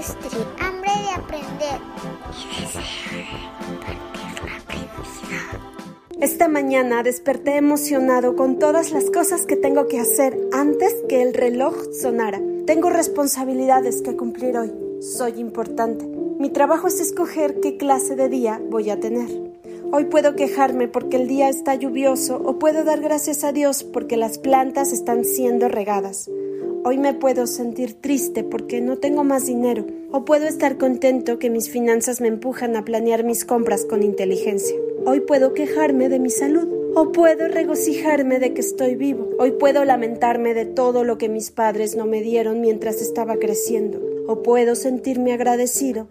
Hambre de aprender. Esta mañana desperté emocionado con todas las cosas que tengo que hacer antes que el reloj sonara. Tengo responsabilidades que cumplir hoy. Soy importante. Mi trabajo es escoger qué clase de día voy a tener. Hoy puedo quejarme porque el día está lluvioso o puedo dar gracias a Dios porque las plantas están siendo regadas. Hoy me puedo sentir triste porque no tengo más dinero o puedo estar contento que mis finanzas me empujan a planear mis compras con inteligencia. Hoy puedo quejarme de mi salud o puedo regocijarme de que estoy vivo. Hoy puedo lamentarme de todo lo que mis padres no me dieron mientras estaba creciendo o puedo sentirme agradecido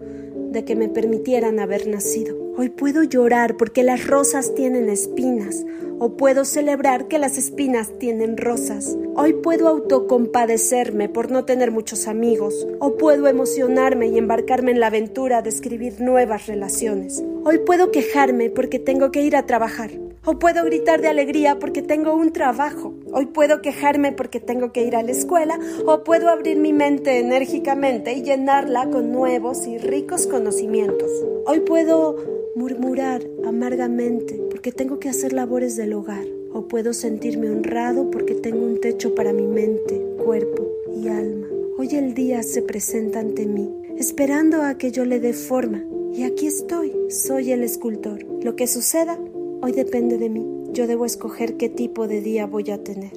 de que me permitieran haber nacido. Hoy puedo llorar porque las rosas tienen espinas, o puedo celebrar que las espinas tienen rosas. Hoy puedo autocompadecerme por no tener muchos amigos, o puedo emocionarme y embarcarme en la aventura de escribir nuevas relaciones. Hoy puedo quejarme porque tengo que ir a trabajar, o puedo gritar de alegría porque tengo un trabajo. Hoy puedo quejarme porque tengo que ir a la escuela o puedo abrir mi mente enérgicamente y llenarla con nuevos y ricos conocimientos. Hoy puedo murmurar amargamente porque tengo que hacer labores del hogar o puedo sentirme honrado porque tengo un techo para mi mente, cuerpo y alma. Hoy el día se presenta ante mí, esperando a que yo le dé forma. Y aquí estoy, soy el escultor. Lo que suceda hoy depende de mí. Yo debo escoger qué tipo de día voy a tener.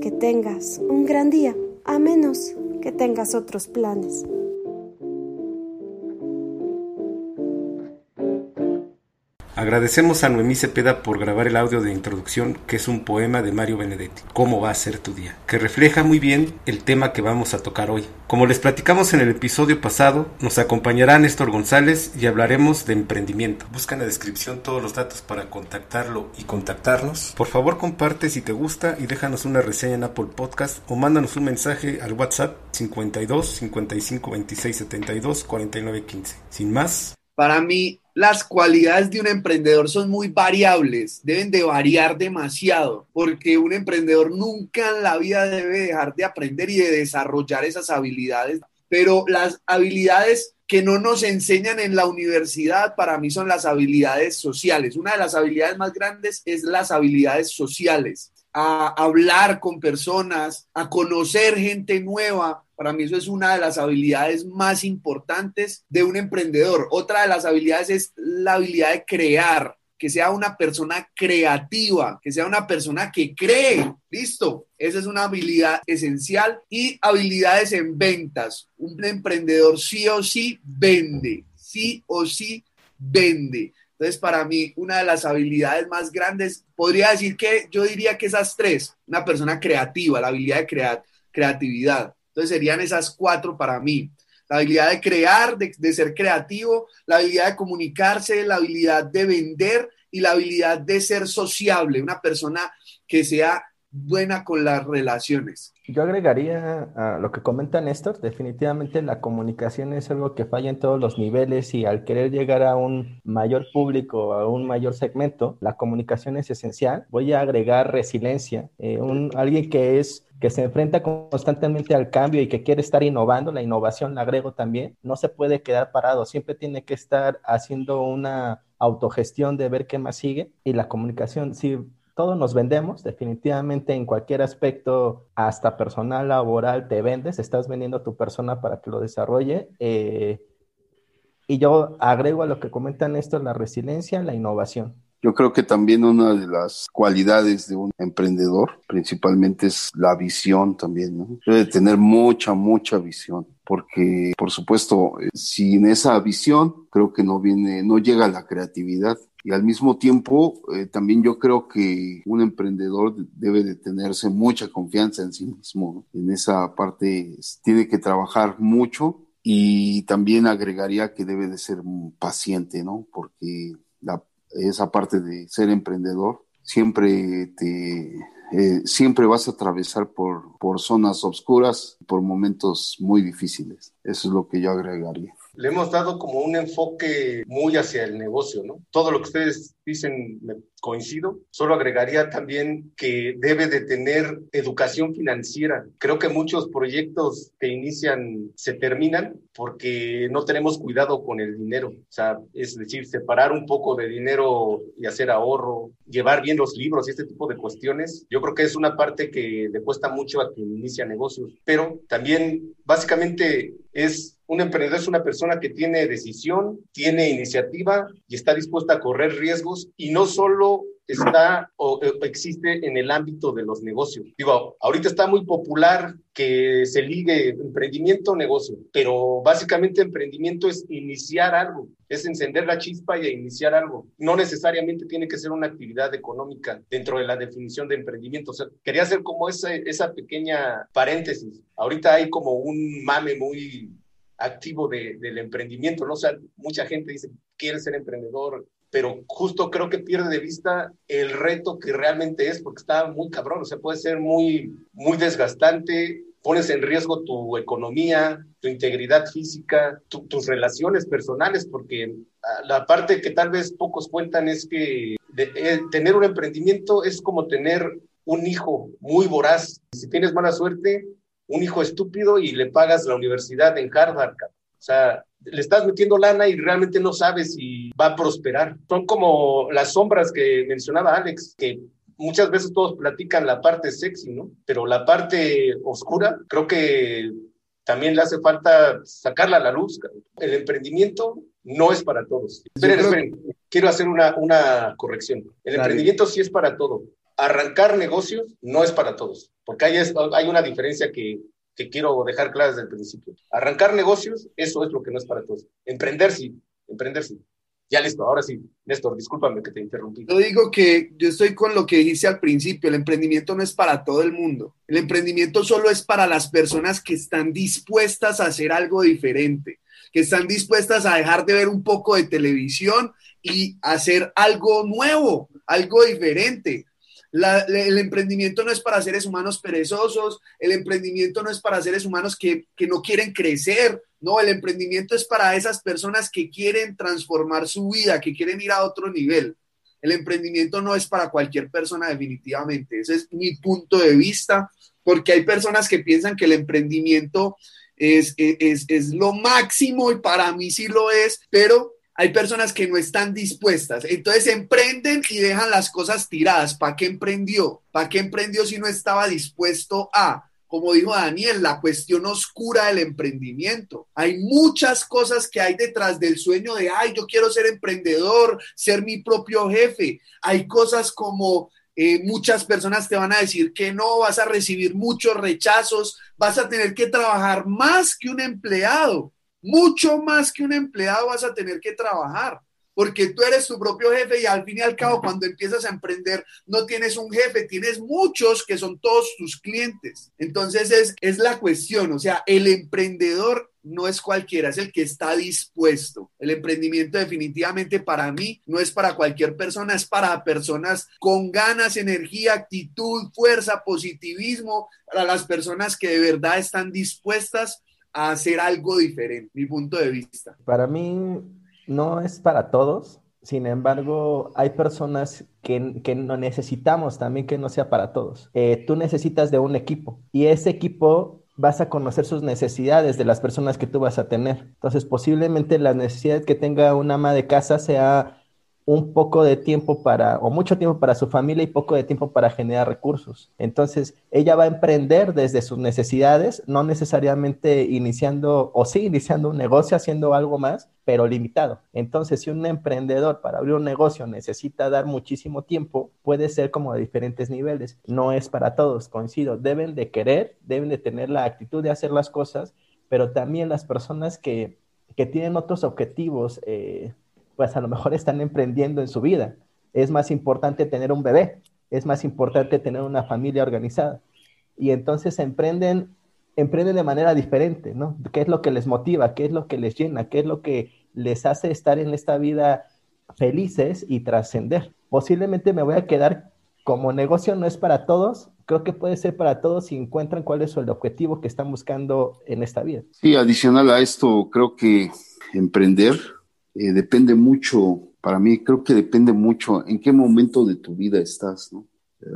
Que tengas un gran día, a menos que tengas otros planes. Agradecemos a Noemí Cepeda por grabar el audio de introducción, que es un poema de Mario Benedetti, ¿Cómo va a ser tu día?, que refleja muy bien el tema que vamos a tocar hoy. Como les platicamos en el episodio pasado, nos acompañará Néstor González y hablaremos de emprendimiento. Busca en la descripción todos los datos para contactarlo y contactarnos. Por favor, comparte si te gusta y déjanos una reseña en Apple Podcast o mándanos un mensaje al WhatsApp 52 55 26 72 49 15. Sin más. Para mí, las cualidades de un emprendedor son muy variables, deben de variar demasiado, porque un emprendedor nunca en la vida debe dejar de aprender y de desarrollar esas habilidades, pero las habilidades que no nos enseñan en la universidad para mí son las habilidades sociales. Una de las habilidades más grandes es las habilidades sociales a hablar con personas, a conocer gente nueva. Para mí eso es una de las habilidades más importantes de un emprendedor. Otra de las habilidades es la habilidad de crear, que sea una persona creativa, que sea una persona que cree. Listo, esa es una habilidad esencial. Y habilidades en ventas. Un emprendedor sí o sí vende, sí o sí vende. Entonces, para mí, una de las habilidades más grandes, podría decir que yo diría que esas tres, una persona creativa, la habilidad de crear, creatividad. Entonces, serían esas cuatro para mí. La habilidad de crear, de, de ser creativo, la habilidad de comunicarse, la habilidad de vender y la habilidad de ser sociable, una persona que sea buena con las relaciones. Yo agregaría a lo que comenta Néstor, definitivamente la comunicación es algo que falla en todos los niveles y al querer llegar a un mayor público, a un mayor segmento, la comunicación es esencial. Voy a agregar resiliencia, eh, alguien que es que se enfrenta constantemente al cambio y que quiere estar innovando, la innovación la agrego también, no se puede quedar parado, siempre tiene que estar haciendo una autogestión de ver qué más sigue y la comunicación, si todos nos vendemos, definitivamente en cualquier aspecto, hasta personal, laboral, te vendes, estás vendiendo a tu persona para que lo desarrolle. Eh, y yo agrego a lo que comentan esto, la resiliencia, la innovación. Yo creo que también una de las cualidades de un emprendedor principalmente es la visión también, ¿no? Debe tener mucha, mucha visión, porque por supuesto, eh, sin esa visión, creo que no viene, no llega la creatividad y al mismo tiempo eh, también yo creo que un emprendedor debe de tenerse mucha confianza en sí mismo. En esa parte tiene que trabajar mucho y también agregaría que debe de ser paciente, ¿no? Porque la, esa parte de ser emprendedor siempre te eh, siempre vas a atravesar por, por zonas oscuras por momentos muy difíciles. Eso es lo que yo agregaría le hemos dado como un enfoque muy hacia el negocio, ¿no? Todo lo que ustedes dicen me coincido, solo agregaría también que debe de tener educación financiera. Creo que muchos proyectos que inician se terminan porque no tenemos cuidado con el dinero, o sea, es decir, separar un poco de dinero y hacer ahorro, llevar bien los libros y este tipo de cuestiones. Yo creo que es una parte que le cuesta mucho a quien inicia negocios, pero también básicamente es un emprendedor es una persona que tiene decisión, tiene iniciativa y está dispuesta a correr riesgos y no solo está o existe en el ámbito de los negocios. Digo, ahorita está muy popular que se ligue emprendimiento negocio, pero básicamente emprendimiento es iniciar algo, es encender la chispa y iniciar algo. No necesariamente tiene que ser una actividad económica dentro de la definición de emprendimiento. O quería hacer como esa, esa pequeña paréntesis. Ahorita hay como un mame muy activo de, del emprendimiento, ¿no? O sea, mucha gente dice, quiere ser emprendedor, pero justo creo que pierde de vista el reto que realmente es, porque está muy cabrón, o sea, puede ser muy, muy desgastante, pones en riesgo tu economía, tu integridad física, tus relaciones personales, porque ah, la parte que tal vez pocos cuentan es que eh, tener un emprendimiento es como tener un hijo muy voraz. Si tienes mala suerte, un hijo estúpido y le pagas la universidad en Harvard. O sea, le estás metiendo lana y realmente no sabes si va a prosperar. Son como las sombras que mencionaba Alex, que muchas veces todos platican la parte sexy, ¿no? Pero la parte oscura, creo que también le hace falta sacarla a la luz. El emprendimiento no es para todos. Esperen, esperen, quiero hacer una, una corrección. El emprendimiento sí es para todo. Arrancar negocios no es para todos, porque hay, hay una diferencia que que quiero dejar clara desde el principio. Arrancar negocios, eso es lo que no es para todos. Emprender sí, emprender sí. Ya listo, ahora sí, Néstor, discúlpame que te interrumpí. Yo digo que yo estoy con lo que dijiste al principio, el emprendimiento no es para todo el mundo. El emprendimiento solo es para las personas que están dispuestas a hacer algo diferente, que están dispuestas a dejar de ver un poco de televisión y hacer algo nuevo, algo diferente el emprendimiento no es para seres humanos perezosos, el emprendimiento no es para seres humanos que, que no quieren crecer, no, el emprendimiento es para esas personas que quieren transformar su vida, que quieren ir a otro nivel. El emprendimiento no es para cualquier persona definitivamente, ese es mi punto de vista, porque hay personas que piensan que el emprendimiento es, es, es lo máximo y para mí sí lo es, pero hay personas que no están dispuestas. Entonces emprenden y dejan las cosas tiradas. ¿Para qué emprendió? ¿Para qué emprendió si no estaba dispuesto a? Como dijo Daniel, la cuestión oscura del emprendimiento. Hay muchas cosas que hay detrás del sueño de, ay, yo quiero ser emprendedor, ser mi propio jefe. Hay cosas como eh, muchas personas te van a decir que no, vas a recibir muchos rechazos, vas a tener que trabajar más que un empleado mucho más que un empleado vas a tener que trabajar, porque tú eres tu propio jefe y al fin y al cabo cuando empiezas a emprender no tienes un jefe, tienes muchos que son todos tus clientes. Entonces es, es la cuestión, o sea, el emprendedor no es cualquiera, es el que está dispuesto. El emprendimiento definitivamente para mí no es para cualquier persona, es para personas con ganas, energía, actitud, fuerza, positivismo, para las personas que de verdad están dispuestas hacer algo diferente, mi punto de vista. Para mí no es para todos, sin embargo, hay personas que, que no necesitamos también que no sea para todos. Eh, tú necesitas de un equipo y ese equipo vas a conocer sus necesidades de las personas que tú vas a tener. Entonces, posiblemente la necesidad que tenga una ama de casa sea un poco de tiempo para, o mucho tiempo para su familia y poco de tiempo para generar recursos. Entonces, ella va a emprender desde sus necesidades, no necesariamente iniciando, o sí iniciando un negocio, haciendo algo más, pero limitado. Entonces, si un emprendedor para abrir un negocio necesita dar muchísimo tiempo, puede ser como de diferentes niveles. No es para todos, coincido. Deben de querer, deben de tener la actitud de hacer las cosas, pero también las personas que, que tienen otros objetivos, eh, pues a lo mejor están emprendiendo en su vida. Es más importante tener un bebé, es más importante tener una familia organizada. Y entonces emprenden, emprenden de manera diferente, ¿no? ¿Qué es lo que les motiva? ¿Qué es lo que les llena? ¿Qué es lo que les hace estar en esta vida felices y trascender? Posiblemente me voy a quedar como negocio no es para todos, creo que puede ser para todos si encuentran cuál es el objetivo que están buscando en esta vida. Sí, adicional a esto, creo que emprender eh, depende mucho, para mí creo que depende mucho en qué momento de tu vida estás, ¿no? Eh,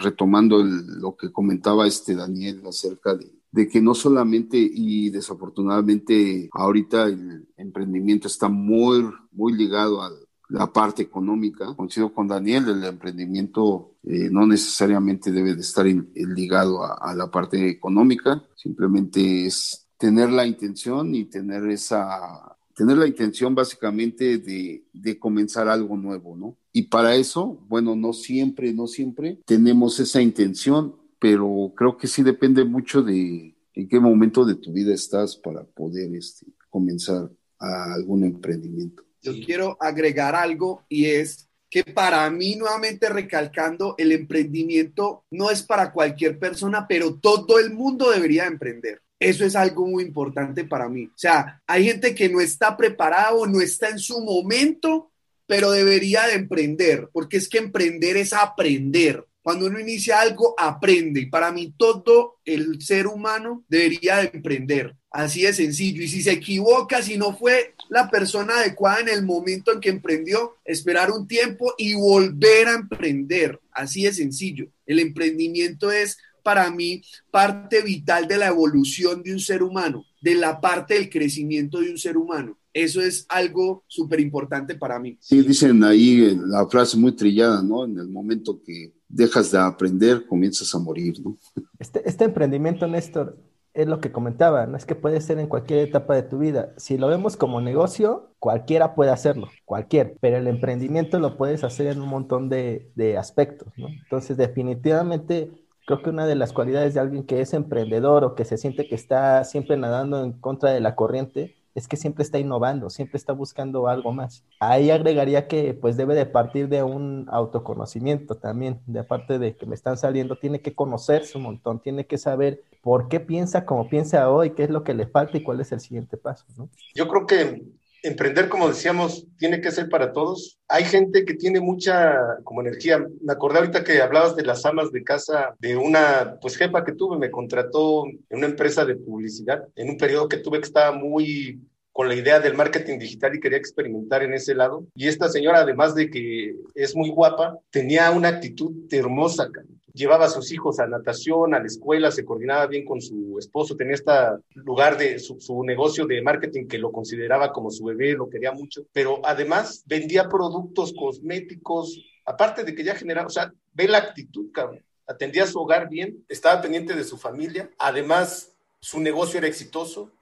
retomando lo que comentaba este Daniel acerca de, de que no solamente y desafortunadamente ahorita el emprendimiento está muy, muy ligado a la parte económica. Coincido con Daniel, el emprendimiento eh, no necesariamente debe de estar ligado a, la parte económica, simplemente es tener la intención y tener esa, tener la intención básicamente de, comenzar algo nuevo, ¿no? Y para eso, bueno, no siempre, no siempre tenemos esa intención, pero creo que sí depende mucho de en qué momento de tu vida estás para poder este, comenzar algún emprendimiento. Yo quiero agregar algo y es que para mí, nuevamente recalcando, el emprendimiento no es para cualquier persona, pero todo el mundo debería emprender. Eso es algo muy importante para mí. O sea, hay gente que no está preparado, no está en su momento, pero debería de emprender, porque es que emprender es aprender. Cuando uno inicia algo, aprende. Y para mí todo el ser humano debería de emprender. Así de sencillo. Y si se equivoca, si no fue la persona adecuada en el momento en que emprendió, esperar un tiempo y volver a emprender. Así de sencillo. El emprendimiento es para mí parte vital de la evolución de un ser humano, de la parte del crecimiento de un ser humano. Eso es algo súper importante para mí. Sí, dicen ahí la frase muy trillada, ¿no? En el momento que dejas de aprender, comienzas a morir, ¿no? Este, este emprendimiento, Néstor, es lo que comentaba, no es que puede ser en cualquier etapa de tu vida. Si lo vemos como negocio, cualquiera puede hacerlo, cualquier, pero el emprendimiento lo puedes hacer en un montón de, de aspectos, ¿no? Entonces, definitivamente, creo que una de las cualidades de alguien que es emprendedor o que se siente que está siempre nadando en contra de la corriente es que siempre está innovando, siempre está buscando algo más. Ahí agregaría que pues debe de partir de un autoconocimiento también, de aparte de que me están saliendo, tiene que conocerse un montón, tiene que saber por qué piensa como piensa hoy, qué es lo que le falta y cuál es el siguiente paso. ¿no? Yo creo que emprender, como decíamos, tiene que ser para todos. Hay gente que tiene mucha como energía. Me acordé ahorita que hablabas de las amas de casa de una pues jefa que tuve, me contrató en una empresa de publicidad en un periodo que tuve que estaba muy con la idea del marketing digital y quería experimentar en ese lado. Y esta señora, además de que es muy guapa, tenía una actitud hermosa llevaba a sus hijos a natación, a la escuela, se coordinaba bien con su esposo, tenía este lugar de su, negocio de marketing que lo consideraba como su bebé, lo quería mucho, pero además vendía productos cosméticos, aparte de que ya generaba, o sea, ve la actitud, cabrón. Atendía su hogar bien, estaba pendiente de su familia, además su negocio era exitoso,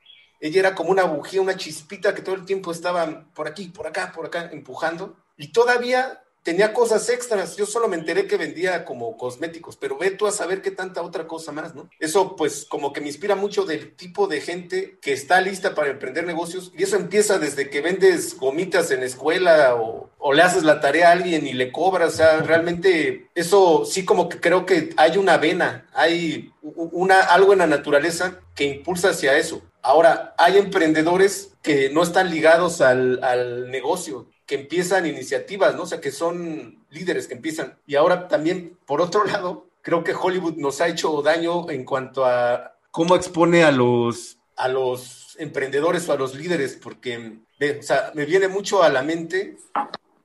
ella era como una bujía, una chispita que todo el tiempo estaba por aquí, por acá, por acá, empujando. Y todavía tenía cosas extras. Yo solo me enteré que vendía como cosméticos, pero ve tú a saber qué tanta otra cosa más, ¿no? Eso pues como que me inspira mucho del tipo de gente que está lista para emprender negocios y eso empieza desde que vendes gomitas en escuela o, o le haces la tarea a alguien y le cobras, o sea, realmente eso sí como que creo que hay una vena, hay una, algo en la naturaleza que impulsa hacia eso. Ahora, hay emprendedores que no están ligados al, al negocio, que empiezan iniciativas, ¿no? O sea, que son líderes que empiezan. Y ahora también, por otro lado, creo que Hollywood nos ha hecho daño en cuanto a cómo expone a los, a los emprendedores o a los líderes, porque, o sea, me viene mucho a la mente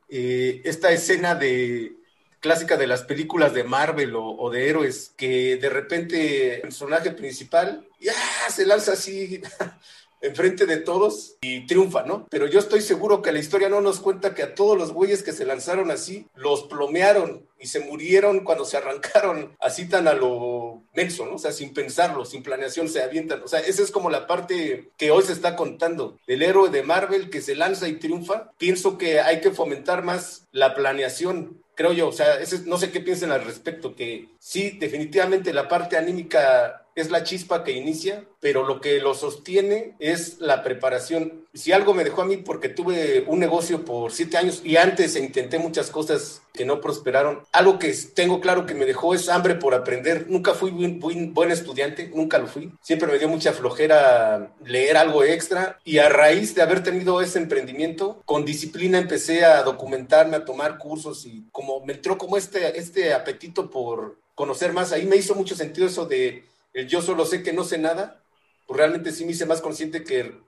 eh, esta escena de clásica de las películas de Marvel o, o, de héroes, que de repente el personaje principal ya se lanza así enfrente de todos y triunfa, ¿no? Pero yo estoy seguro que la historia no nos cuenta que a todos los güeyes que se lanzaron así, los plomearon y se murieron cuando se arrancaron así tan a lo menso, ¿no? O sea, sin pensarlo, sin planeación, se avientan. O sea, esa es como la parte que hoy se está contando. El héroe de Marvel que se lanza y triunfa. Pienso que hay que fomentar más la planeación, creo yo. O sea, ese, no sé qué piensen al respecto, que sí, definitivamente la parte anímica es la chispa que inicia, pero lo que lo sostiene es la preparación. Si algo me dejó a mí, porque tuve un negocio por siete años y antes intenté muchas cosas que no prosperaron, algo que tengo claro que me dejó es hambre por aprender. Nunca fui buen, buen estudiante, nunca lo fui. Siempre me dio mucha flojera leer algo extra y a raíz de haber tenido ese emprendimiento, con disciplina empecé a documentarme, a tomar cursos y como me entró como este, este apetito por conocer más. Ahí me hizo mucho sentido eso de el yo solo sé que no sé nada, pues realmente sí me hice más consciente que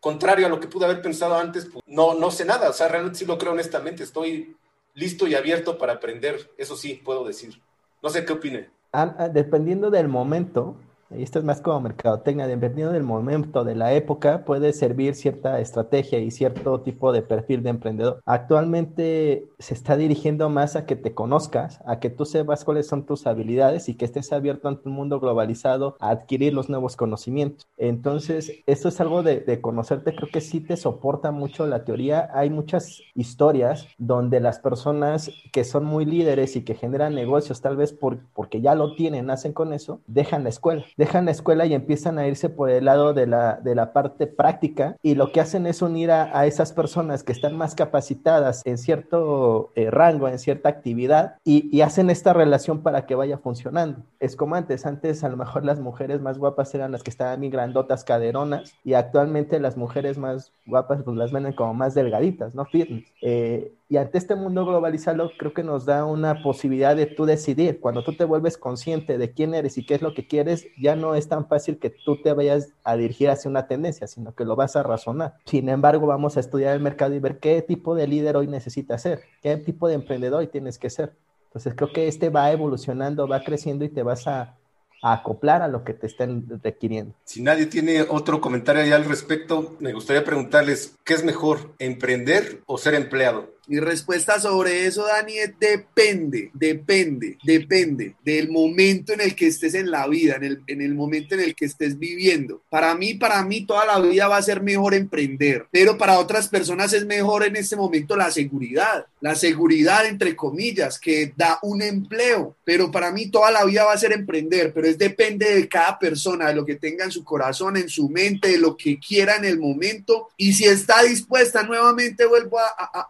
contrario a lo que pude haber pensado antes, pues no, no sé nada, o sea, realmente sí lo creo honestamente, estoy listo y abierto para aprender, eso sí puedo decir. No sé qué opine. Ah, dependiendo del momento, y esto es más como mercadotecnia, dependiendo del momento, de la época, puede servir cierta estrategia y cierto tipo de perfil de emprendedor. Actualmente se está dirigiendo más a que te conozcas, a que tú sepas cuáles son tus habilidades y que estés abierto ante un mundo globalizado a adquirir los nuevos conocimientos. Entonces, esto es algo de, de conocerte, creo que sí te soporta mucho la teoría. Hay muchas historias donde las personas que son muy líderes y que generan negocios, tal vez por, porque ya lo tienen, nacen con eso, dejan la escuela dejan la escuela y empiezan a irse por el lado de la, de la parte práctica y lo que hacen es unir a, esas personas que están más capacitadas en cierto eh, rango, en cierta actividad y, y, hacen esta relación para que vaya funcionando. Es como antes, antes a lo mejor las mujeres más guapas eran las que estaban bien grandotas, caderonas y actualmente las mujeres más guapas pues las venden como más delgaditas, ¿no? Fitness. Eh, y ante este mundo globalizado, creo que nos da una posibilidad de tú decidir. Cuando tú te vuelves consciente de quién eres y qué es lo que quieres, ya no es tan fácil que tú te vayas a dirigir hacia una tendencia, sino que lo vas a razonar. Sin embargo, vamos a estudiar el mercado y ver qué tipo de líder hoy necesitas ser, qué tipo de emprendedor hoy tienes que ser. Entonces, creo que este va evolucionando, va creciendo y te vas a, acoplar a lo que te estén requiriendo. Si nadie tiene otro comentario al respecto, me gustaría preguntarles, ¿qué es mejor, emprender o ser empleado? Mi respuesta sobre eso, Dani, es depende, depende, depende del momento en el que estés en la vida, en el, en el momento en el que estés viviendo. Para mí, para mí, toda la vida va a ser mejor emprender, pero para otras personas es mejor en este momento la seguridad, la seguridad, entre comillas, que da un empleo, pero para mí toda la vida va a ser emprender, pero es depende de cada persona, de lo que tenga en su corazón, en su mente, de lo que quiera en el momento, y si está dispuesta, nuevamente vuelvo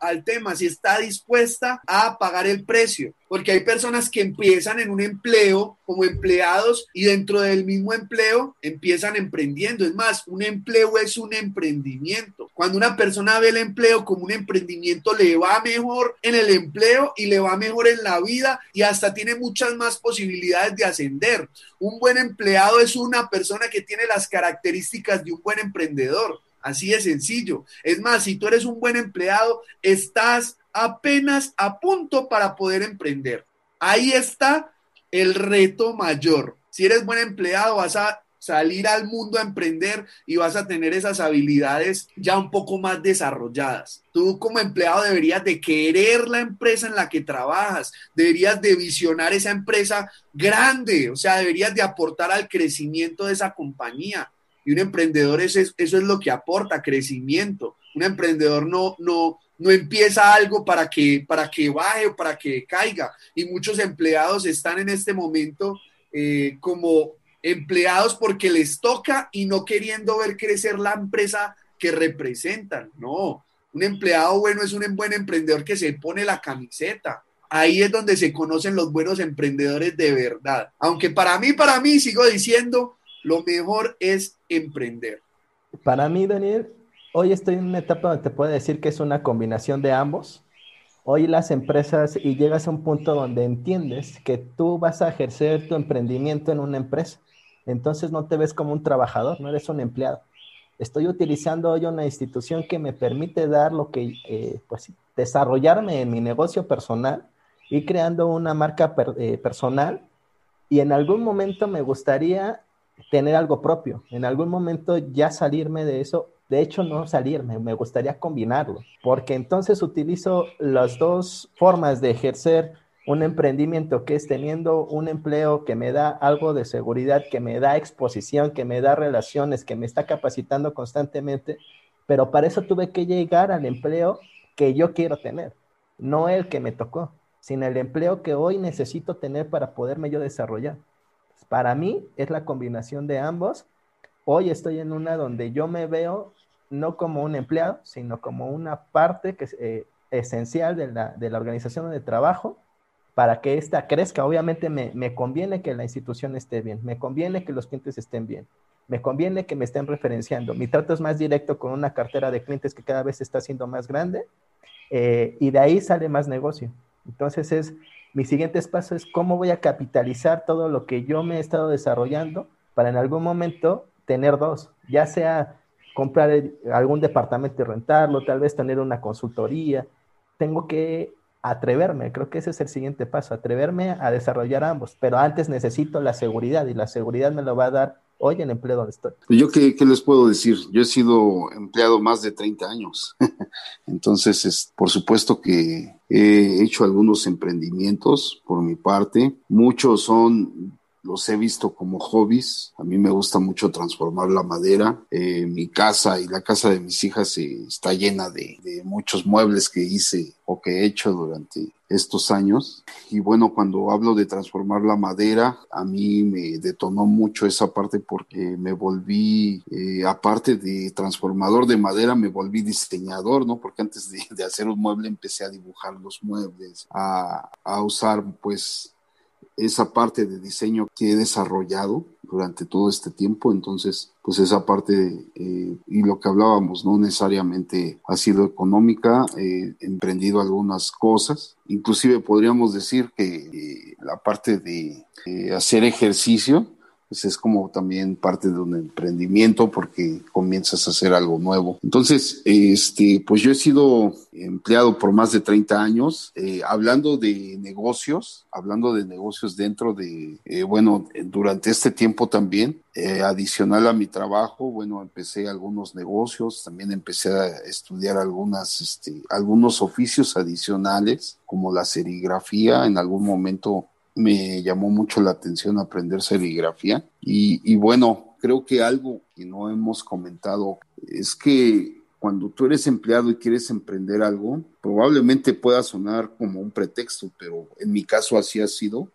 al tema si está dispuesta a pagar el precio. Porque hay personas que empiezan en un empleo como empleados y dentro del mismo empleo empiezan emprendiendo. Es más, un empleo es un emprendimiento. Cuando una persona ve el empleo como un emprendimiento, le va mejor en el empleo y le va mejor en la vida y hasta tiene muchas más posibilidades de ascender. Un buen empleado es una persona que tiene las características de un buen emprendedor. Así de sencillo. Es más, si tú eres un buen empleado, estás apenas a punto para poder emprender. Ahí está el reto mayor. Si eres buen empleado, vas a salir al mundo a emprender y vas a tener esas habilidades ya un poco más desarrolladas. Tú como empleado deberías de querer la empresa en la que trabajas, deberías de visionar esa empresa grande, o sea, deberías de aportar al crecimiento de esa compañía. Y un emprendedor es, eso es lo que aporta, crecimiento. Un emprendedor no, no, no empieza algo para que, para que baje o para que caiga. Y muchos empleados están en este momento eh, como empleados porque les toca y no queriendo ver crecer la empresa que representan. No, un empleado bueno es un buen emprendedor que se pone la camiseta. Ahí es donde se conocen los buenos emprendedores de verdad. Aunque para mí, para mí, sigo diciendo, lo mejor es emprender. Para mí, Daniel, hoy estoy en una etapa donde te puedo decir que es una combinación de ambos. Hoy las empresas y llegas a un punto donde entiendes que tú vas a ejercer tu emprendimiento en una empresa. Entonces no te ves como un trabajador, no eres un empleado. Estoy utilizando hoy una institución que me permite dar lo que, eh, pues, desarrollarme en mi negocio personal y creando una marca eh, personal. Y en algún momento me gustaría tener algo propio. En algún momento ya salirme de eso, de hecho no salirme, me gustaría combinarlo, porque entonces utilizo las dos formas de ejercer un emprendimiento que es teniendo un empleo que me da algo de seguridad, que me da exposición, que me da relaciones, que me está capacitando constantemente, pero para eso tuve que llegar al empleo que yo quiero tener, no el que me tocó, sino el empleo que hoy necesito tener para poderme yo desarrollar. Para mí es la combinación de ambos. Hoy estoy en una donde yo me veo no como un empleado, sino como una parte que es eh, esencial de la, de la, organización de trabajo para que ésta crezca. Obviamente me, me, conviene que la institución esté bien, me conviene que los clientes estén bien, me conviene que me estén referenciando. Mi trato es más directo con una cartera de clientes que cada vez está siendo más grande eh, y de ahí sale más negocio. Entonces es mis siguientes pasos es cómo voy a capitalizar todo lo que yo me he estado desarrollando para en algún momento tener dos, ya sea comprar algún departamento y rentarlo, tal vez tener una consultoría. Tengo que atreverme, creo que ese es el siguiente paso, atreverme a desarrollar ambos, pero antes necesito la seguridad y la seguridad me lo va a dar hoy en el empleo donde estoy. Yo qué, qué les puedo decir, yo he sido empleado más de 30 años, entonces es, por supuesto que he hecho algunos emprendimientos por mi parte, muchos son los he visto como hobbies. A mí me gusta mucho transformar la madera. Eh, mi casa y la casa de mis hijas eh, está llena de, muchos muebles que hice o que he hecho durante estos años. Y bueno, cuando hablo de transformar la madera, a mí me detonó mucho esa parte porque me volví, eh, aparte de transformador de madera, me volví diseñador, ¿no? Porque antes de, hacer un mueble empecé a dibujar los muebles, a, a usar pues esa parte de diseño que he desarrollado durante todo este tiempo. Entonces, pues esa parte eh, y lo que hablábamos, no necesariamente ha sido económica, he emprendido algunas cosas. Inclusive podríamos decir que eh, la parte de eh, hacer ejercicio, pues es como también parte de un emprendimiento porque comienzas a hacer algo nuevo. Entonces, este, pues yo he sido empleado por más de 30 años, eh, hablando de negocios, hablando de negocios dentro de, eh, bueno, durante este tiempo también, eh, adicional a mi trabajo, bueno, empecé algunos negocios, también empecé a estudiar algunas, este, algunos oficios adicionales, como la serigrafía, en algún momento me llamó mucho la atención aprender serigrafía y, bueno, creo que algo que no hemos comentado es que cuando tú eres empleado y quieres emprender algo, probablemente pueda sonar como un pretexto, pero en mi caso así ha sido.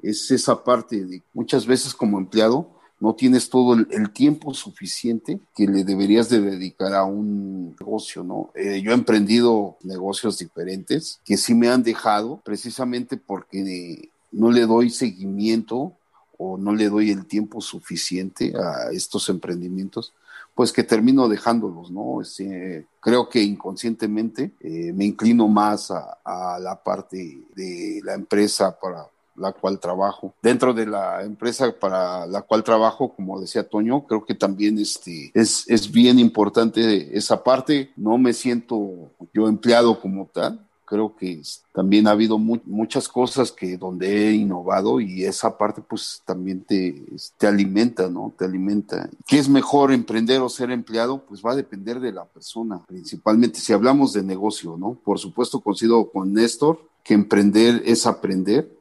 Es esa parte de muchas veces como empleado no tienes todo el, tiempo suficiente que le deberías de dedicar a un negocio, ¿no? Eh, yo he emprendido negocios diferentes que sí me han dejado precisamente porque no le doy seguimiento o no le doy el tiempo suficiente a estos emprendimientos, pues que termino dejándolos, ¿no? Este, creo que inconscientemente eh, me inclino más a, la parte de la empresa para la cual trabajo. Dentro de la empresa para la cual trabajo, como decía Toño, creo que también este, es, es bien importante esa parte. No me siento yo empleado como tal, creo que también ha habido muchas cosas que donde he innovado y esa parte pues también te, te alimenta, ¿no? Te alimenta. ¿Qué es mejor emprender o ser empleado? Pues va a depender de la persona, principalmente si hablamos de negocio, ¿no? Por supuesto coincido con Néstor que emprender es aprender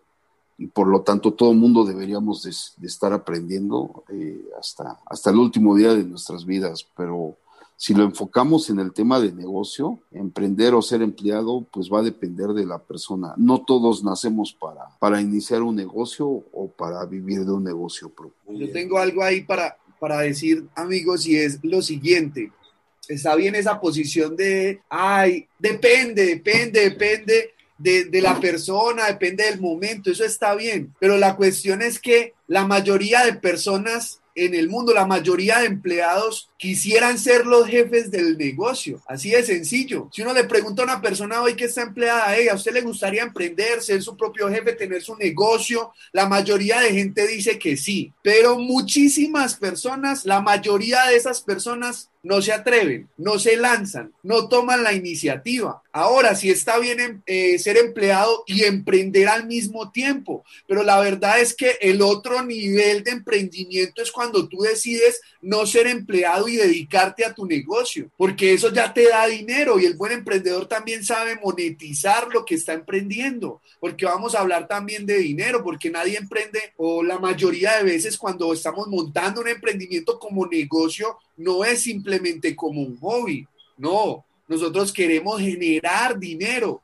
y por lo tanto todo mundo deberíamos de, estar aprendiendo eh, hasta, hasta el último día de nuestras vidas, pero si lo enfocamos en el tema de negocio, emprender o ser empleado, pues va a depender de la persona. No todos nacemos para, para iniciar un negocio o para vivir de un negocio propio. Yo tengo algo ahí para, para decir, amigos, y es lo siguiente. Está bien esa posición de, ay, depende, depende, depende de, de, la persona, depende del momento, eso está bien, pero la cuestión es que la mayoría de personas en el mundo, la mayoría de empleados quisieran ser los jefes del negocio. Así de sencillo. Si uno le pregunta a una persona hoy que está empleada, ¿a usted le gustaría emprender, ser su propio jefe, tener su negocio? La mayoría de gente dice que sí, pero muchísimas personas, la mayoría de esas personas no se atreven, no se lanzan, no toman la iniciativa. Ahora, si está bien em, eh, ser empleado y emprender al mismo tiempo, pero la verdad es que el otro nivel de emprendimiento es cuando tú decides no ser empleado y dedicarte a tu negocio, porque eso ya te da dinero y el buen emprendedor también sabe monetizar lo que está emprendiendo, porque vamos a hablar también de dinero, porque nadie emprende o la mayoría de veces cuando estamos montando un emprendimiento como negocio, no es simplemente como un hobby, no, nosotros queremos generar dinero.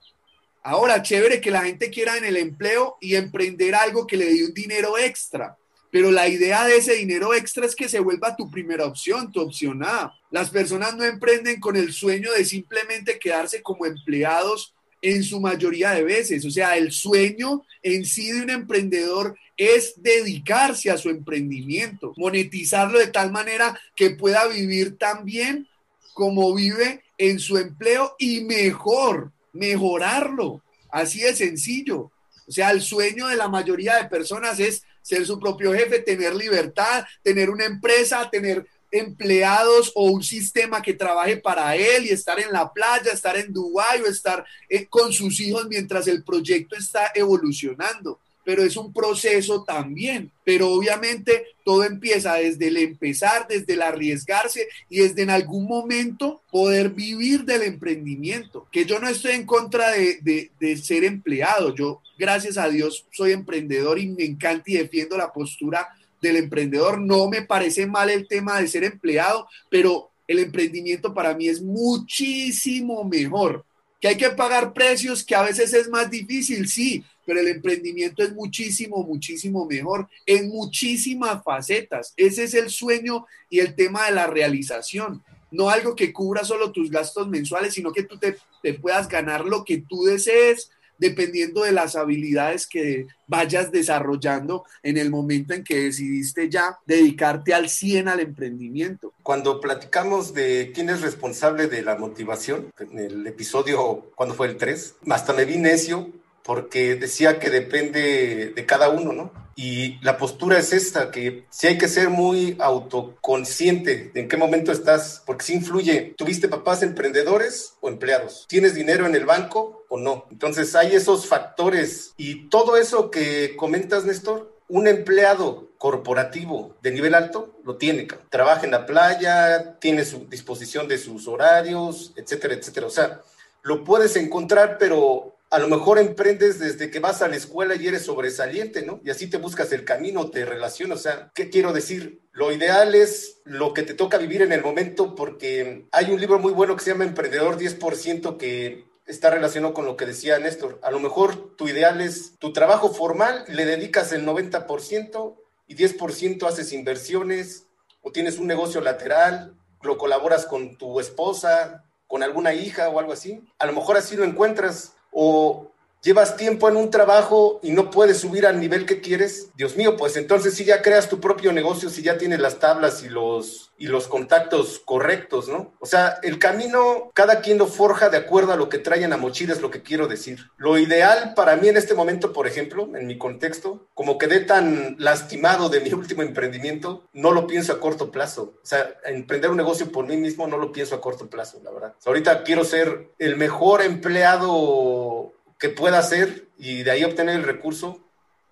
Ahora, chévere que la gente quiera en el empleo y emprender algo que le dé un dinero extra, pero la idea de ese dinero extra es que se vuelva tu primera opción, tu opción A. Las personas no emprenden con el sueño de simplemente quedarse como empleados en su mayoría de veces. O sea, el sueño en sí de un emprendedor es dedicarse a su emprendimiento, monetizarlo de tal manera que pueda vivir tan bien como vive en su empleo y mejor, mejorarlo. Así de sencillo. O sea, el sueño de la mayoría de personas es ser su propio jefe, tener libertad, tener una empresa, tener empleados o un sistema que trabaje para él y estar en la playa, estar en Dubái o estar eh, con sus hijos mientras el proyecto está evolucionando. Pero es un proceso también. Pero obviamente todo empieza desde el empezar, desde el arriesgarse y desde en algún momento poder vivir del emprendimiento. Que yo no estoy en contra de, de ser empleado. Yo, gracias a Dios, soy emprendedor y me encanta y defiendo la postura del emprendedor. No me parece mal el tema de ser empleado, pero el emprendimiento para mí es muchísimo mejor. Que hay que pagar precios, que a veces es más difícil, sí, pero el emprendimiento es muchísimo, muchísimo mejor en muchísimas facetas. Ese es el sueño y el tema de la realización. No algo que cubra solo tus gastos mensuales, sino que tú te, te puedas ganar lo que tú desees, dependiendo de las habilidades que vayas desarrollando en el momento en que decidiste ya dedicarte al 100 al emprendimiento. Cuando platicamos de quién es responsable de la motivación, en el episodio, cuando fue el 3, hasta me vi necio porque decía que depende de cada uno, ¿no? Y la postura es esta, que si hay que ser muy autoconsciente en qué momento estás, porque si influye, ¿tuviste papás emprendedores o empleados? ¿Tienes dinero en el banco o no? Entonces hay esos factores y todo eso que comentas, Néstor, un empleado corporativo de nivel alto lo tiene, trabaja en la playa, tiene su disposición de sus horarios, etcétera, etcétera. O sea, lo puedes encontrar, pero a lo mejor emprendes desde que vas a la escuela y eres sobresaliente, ¿no? Y así te buscas el camino, te relacionas. O sea, ¿qué quiero decir? Lo ideal es lo que te toca vivir en el momento, porque hay un libro muy bueno que se llama Emprendedor 10% que está relacionado con lo que decía Néstor. A lo mejor tu ideal es tu trabajo formal, le dedicas el 90% y 10% haces inversiones o tienes un negocio lateral, lo colaboras con tu esposa, con alguna hija o algo así. A lo mejor así lo encuentras o llevas tiempo en un trabajo y no puedes subir al nivel que quieres, Dios mío, pues entonces si ya creas tu propio negocio, si ya tienes las tablas y los, y los contactos correctos, ¿no? O sea, el camino, cada quien lo forja de acuerdo a lo que trae en la mochila, es lo que quiero decir. Lo ideal para mí en este momento, por ejemplo, en mi contexto, como quedé tan lastimado de mi último emprendimiento, no lo pienso a corto plazo. O sea, emprender un negocio por mí mismo no lo pienso a corto plazo, la verdad. ahorita quiero ser el mejor empleado que pueda hacer y de ahí obtener el recurso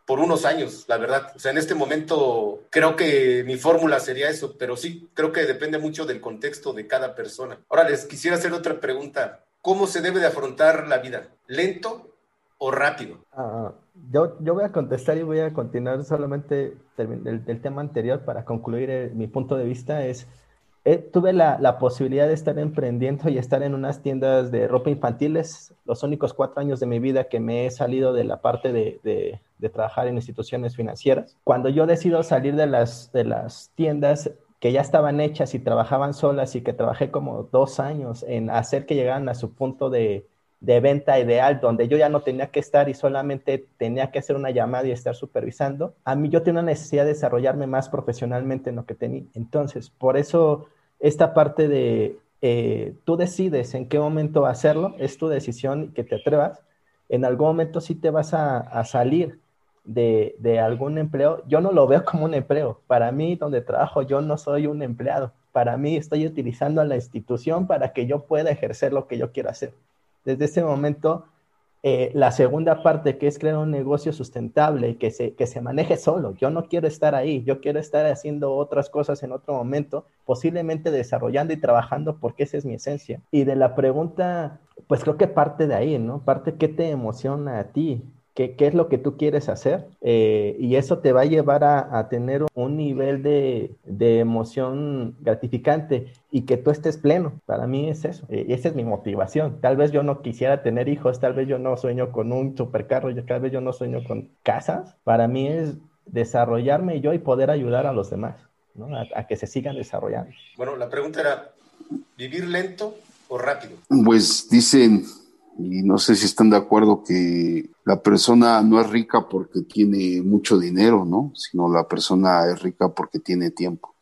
por unos años, la verdad. O sea, en este momento creo que mi fórmula sería eso, pero sí, creo que depende mucho del contexto de cada persona. Ahora les quisiera hacer otra pregunta. ¿Cómo se debe de afrontar la vida? ¿Lento o rápido? Ah, yo, yo voy a contestar y voy a continuar solamente del tema anterior para concluir eh, mi punto de vista. Es eh, tuve la, la, posibilidad de estar emprendiendo y estar en unas tiendas de ropa infantiles los únicos cuatro años de mi vida que me he salido de la parte de, de, de trabajar en instituciones financieras. Cuando yo decido salir de las, de las tiendas que ya estaban hechas y trabajaban solas y que trabajé como dos años en hacer que llegaran a su punto de, de venta ideal, donde yo ya no tenía que estar y solamente tenía que hacer una llamada y estar supervisando, a mí yo tenía una necesidad de desarrollarme más profesionalmente en lo que tenía. Entonces, por eso esta parte de eh, tú decides en qué momento hacerlo, es tu decisión que te atrevas. En algún momento sí te vas a, salir de, de, algún empleo. Yo no lo veo como un empleo. Para mí, donde trabajo, yo no soy un empleado. Para mí, estoy utilizando a la institución para que yo pueda ejercer lo que yo quiero hacer. Desde ese momento, eh, la segunda parte, que es crear un negocio sustentable, que se, que se maneje solo. Yo no quiero estar ahí, yo quiero estar haciendo otras cosas en otro momento, posiblemente desarrollando y trabajando porque esa es mi esencia. Y de la pregunta, pues creo que parte de ahí, ¿no? Parte qué te emociona a ti, qué, es lo que tú quieres hacer eh, y eso te va a llevar a, tener un nivel de, emoción gratificante y que tú estés pleno. Para mí es eso, eh, esa es mi motivación. Tal vez yo no quisiera tener hijos, tal vez yo no sueño con un supercarro, tal vez yo no sueño con casas. Para mí es desarrollarme yo y poder ayudar a los demás, ¿no? a que se sigan desarrollando. Bueno, la pregunta era, ¿vivir lento o rápido? Pues dicen y no sé si están de acuerdo que la persona no es rica porque tiene mucho dinero, ¿no? Sino la persona es rica porque tiene tiempo.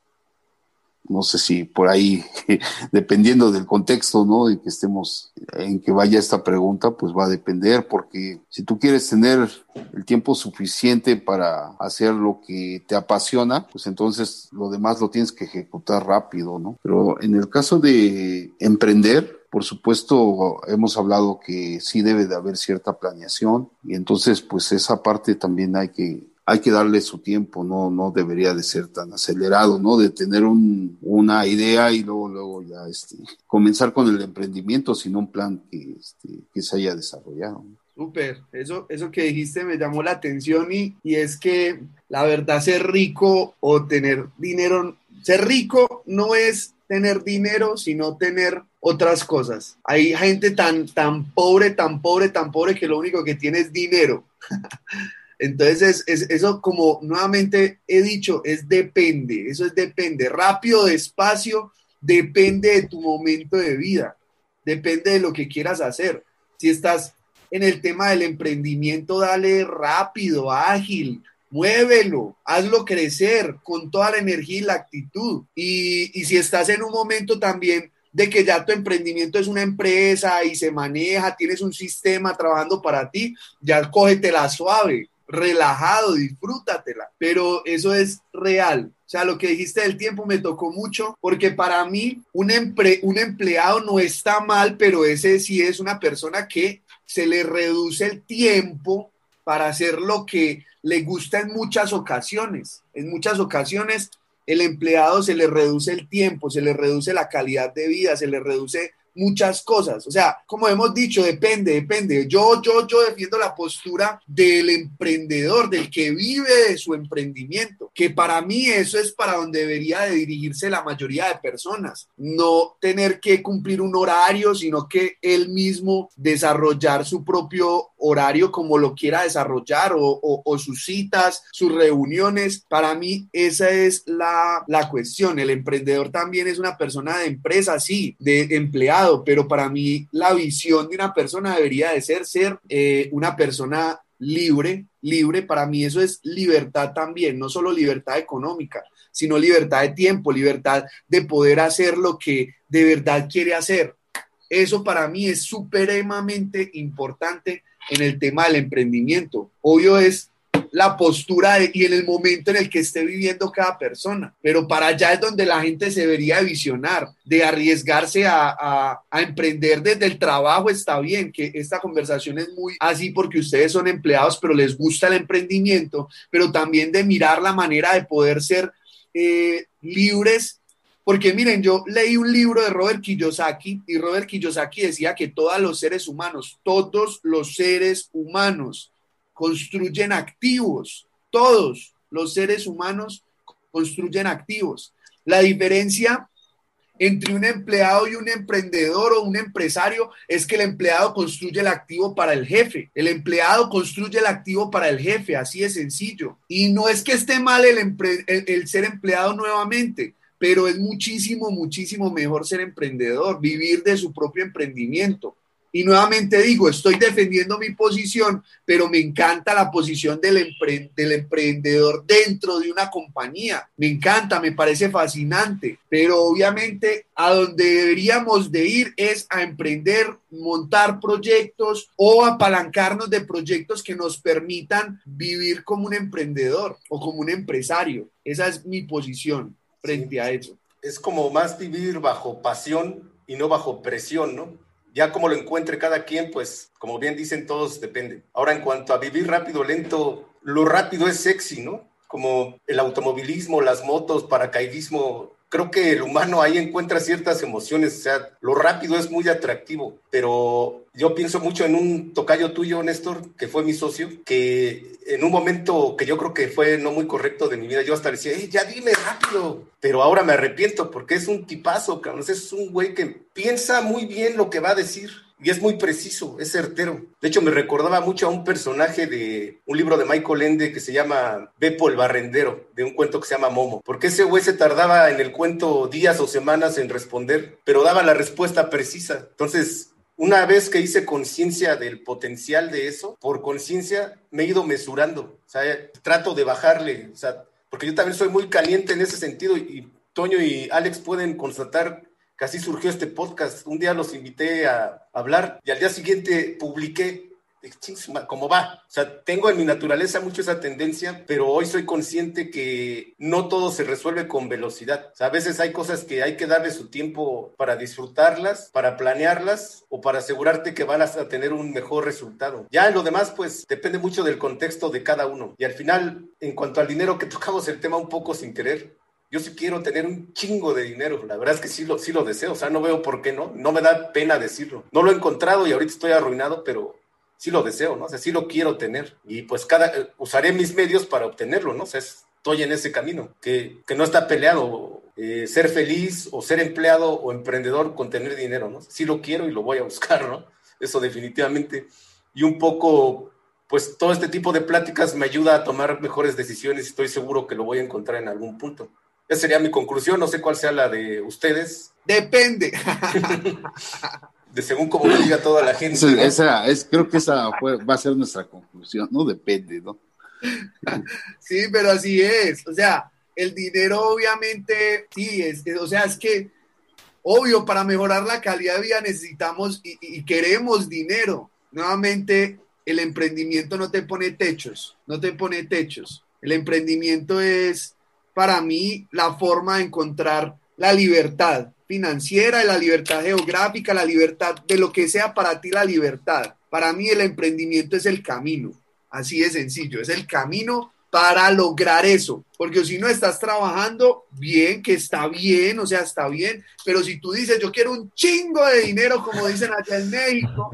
no sé si por ahí, dependiendo del contexto, ¿no? De que estemos, en que vaya esta pregunta, pues va a depender, porque si tú quieres tener el tiempo suficiente para hacer lo que te apasiona, pues entonces lo demás lo tienes que ejecutar rápido, ¿no? Pero en el caso de emprender, por supuesto, hemos hablado que sí debe de haber cierta planeación y entonces pues esa parte también hay que hay que darle su tiempo, no, no debería de ser tan acelerado, ¿no? De tener un, una idea y luego, luego ya este, comenzar con el emprendimiento, sino un plan que, este, que se haya desarrollado. Súper, eso, eso que dijiste me llamó la atención y, y es que la verdad ser rico o tener dinero, ser rico no es tener dinero, sino tener otras cosas. Hay gente tan, tan pobre, tan pobre, tan pobre que lo único que tiene es dinero. Entonces, es, eso como nuevamente he dicho, es depende, eso es depende, rápido, despacio, depende de tu momento de vida, depende de lo que quieras hacer. Si estás en el tema del emprendimiento, dale rápido, ágil, muévelo, hazlo crecer con toda la energía y la actitud. Y si estás en un momento también de que ya tu emprendimiento es una empresa y se maneja, tienes un sistema trabajando para ti, ya cógetela suave relajado, disfrútatela, pero eso es real. O sea, lo que dijiste del tiempo me tocó mucho porque para mí un, un empleado no está mal, pero ese sí es una persona que se le reduce el tiempo para hacer lo que le gusta en muchas ocasiones. En muchas ocasiones el empleado se le reduce el tiempo, se le reduce la calidad de vida, se le reduce muchas cosas. O sea, como hemos dicho, depende, depende. Yo, yo, yo defiendo la postura del emprendedor, del que vive de su emprendimiento, que para mí eso es para donde debería de dirigirse la mayoría de personas. No tener que cumplir un horario, sino que él mismo desarrollar su propio horario como lo quiera desarrollar o, sus citas, sus reuniones. Para mí esa es la, la cuestión. El emprendedor también es una persona de empresa, sí, de empleado pero para mí la visión de una persona debería de ser ser eh, una persona libre, libre, para mí eso es libertad también, no solo libertad económica, sino libertad de tiempo, libertad de poder hacer lo que de verdad quiere hacer. Eso para mí es supremamente importante en el tema del emprendimiento. Obvio es la postura y en el momento en el que esté viviendo cada persona. Pero para allá es donde la gente se debería visionar, de arriesgarse a, emprender desde el trabajo. Está bien que esta conversación es muy así porque ustedes son empleados, pero les gusta el emprendimiento, pero también de mirar la manera de poder ser eh, libres porque miren, yo leí un libro de Robert Kiyosaki y Robert Kiyosaki decía que todos los seres humanos, todos los seres humanos construyen activos. Todos los seres humanos construyen activos. La diferencia entre un empleado y un emprendedor o un empresario es que el empleado construye el activo para el jefe. El empleado construye el activo para el jefe, así de sencillo. Y no es que esté mal el, el, ser empleado nuevamente, pero es muchísimo, muchísimo mejor ser emprendedor, vivir de su propio emprendimiento. Y nuevamente digo, estoy defendiendo mi posición, pero me encanta la posición del, del, emprendedor dentro de una compañía. Me encanta, me parece fascinante, pero obviamente a donde deberíamos de ir es a emprender, montar proyectos o apalancarnos de proyectos que nos permitan vivir como un emprendedor o como un empresario. Esa es mi posición frente a eso. Es como más vivir bajo pasión y no bajo presión, ¿no? Ya como lo encuentre cada quien, pues como bien dicen todos, depende. Ahora, en cuanto a vivir rápido, lento, lo rápido es sexy, ¿no? Como el automovilismo, las motos, paracaidismo, creo que el humano ahí encuentra ciertas emociones, o sea, lo rápido es muy atractivo, pero yo pienso mucho en un tocayo tuyo, Néstor, que fue mi socio, que en un momento que yo creo que fue no muy correcto de mi vida, yo hasta decía, ya dime rápido, pero ahora me arrepiento porque es un tipazo, cabrón, es un güey que piensa muy bien lo que va a decir y es muy preciso, es certero. De hecho, me recordaba mucho a un personaje de un libro de Michael Ende que se llama Beppo el Barrendero, de un cuento que se llama Momo. Porque ese güey se tardaba en el cuento días o semanas en responder, pero daba la respuesta precisa. Entonces, una vez que hice conciencia del potencial de eso, por conciencia me he ido mesurando. O sea, trato de bajarle, porque yo también soy muy caliente en ese sentido y Toño y Alex pueden constatar así surgió este podcast. Un día los invité a hablar y al día siguiente publiqué ¿cómo va? O sea, tengo en mi naturaleza mucho esa tendencia, pero hoy soy consciente que no todo se resuelve con velocidad. O sea, a veces hay cosas que hay que darle su tiempo para disfrutarlas, para planearlas o para asegurarte que van a tener un mejor resultado. Ya en lo demás, pues depende mucho del contexto de cada uno. Y al final, en cuanto al dinero, que tocamos el tema un poco sin querer, yo sí quiero tener un chingo de dinero. La verdad es que sí lo, sí lo deseo. O sea, no veo por qué no. No me da pena decirlo. No lo he encontrado y ahorita estoy arruinado, pero sí lo deseo, ¿no? O sea, sí lo quiero tener y pues cada, eh, usaré mis medios para obtenerlo, ¿no? O sea, estoy en ese camino, que, que no está peleado eh, ser feliz o ser empleado o emprendedor con tener dinero, ¿no? Sí lo quiero y lo voy a buscar, ¿no? Eso definitivamente. Y un poco, pues todo este tipo de pláticas me ayuda a tomar mejores decisiones y estoy seguro que lo voy a encontrar en algún punto. Esa sería mi conclusión, no sé cuál sea la de ustedes. Depende. de según como lo diga toda la gente. Esa, es, creo que esa va a ser nuestra conclusión, ¿no? Depende, ¿no? sí, pero así es. O sea, el dinero obviamente, sí, es, o sea, es que, obvio, para mejorar la calidad de vida necesitamos y, y queremos dinero. Nuevamente, el emprendimiento no te pone techos, no te pone techos. El emprendimiento es, para mí, la forma de encontrar la libertad, financiera, la libertad geográfica, la libertad de lo que sea para ti la libertad. Para mí el emprendimiento es el camino, así de sencillo, es el camino para lograr eso, porque si no estás trabajando bien, que está bien, o sea, está bien, pero si tú dices, yo quiero un chingo de dinero, como dicen allá en México,